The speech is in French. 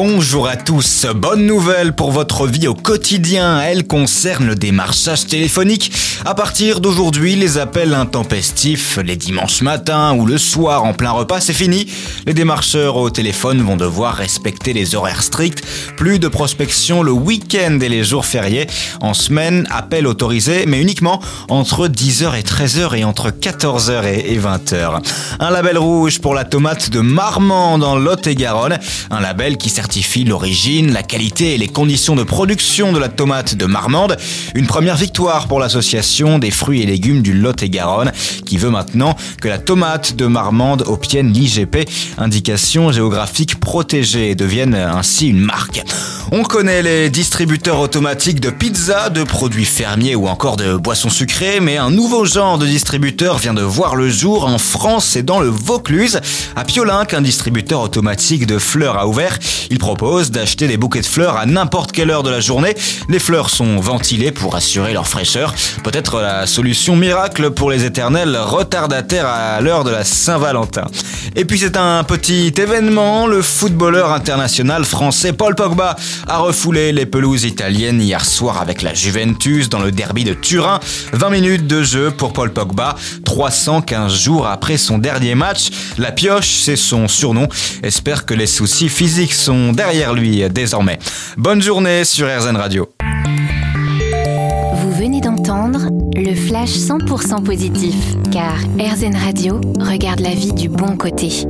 Bonjour à tous, bonne nouvelle pour votre vie au quotidien, elle concerne le démarchage téléphonique. À partir d'aujourd'hui, les appels intempestifs les dimanches matins ou le soir en plein repas, c'est fini. Les démarcheurs au téléphone vont devoir respecter les horaires stricts, plus de prospection le week-end et les jours fériés. En semaine, appel autorisé, mais uniquement entre 10h et 13h et entre 14h et 20h. Un label rouge pour la tomate de Marmande dans Lot-et-Garonne, un label qui sert l'origine, la qualité et les conditions de production de la tomate de Marmande. Une première victoire pour l'association des fruits et légumes du Lot-et-Garonne qui veut maintenant que la tomate de Marmande obtienne l'IGP, indication géographique protégée, et devienne ainsi une marque. On connaît les distributeurs automatiques de pizza, de produits fermiers ou encore de boissons sucrées, mais un nouveau genre de distributeur vient de voir le jour en France et dans le Vaucluse. À Piolin, qu'un distributeur automatique de fleurs a ouvert. Il propose d'acheter des bouquets de fleurs à n'importe quelle heure de la journée. Les fleurs sont ventilées pour assurer leur fraîcheur. Peut-être la solution miracle pour les éternels retardataires à l'heure de la Saint-Valentin. Et puis c'est un petit événement, le footballeur international français Paul Pogba a refoulé les pelouses italiennes hier soir avec la Juventus dans le derby de Turin. 20 minutes de jeu pour Paul Pogba, 315 jours après son dernier match. La pioche, c'est son surnom. Espère que les soucis physiques sont derrière lui désormais. Bonne journée sur RZN Radio. Vous venez d'entendre le flash 100% positif, car RZN Radio regarde la vie du bon côté.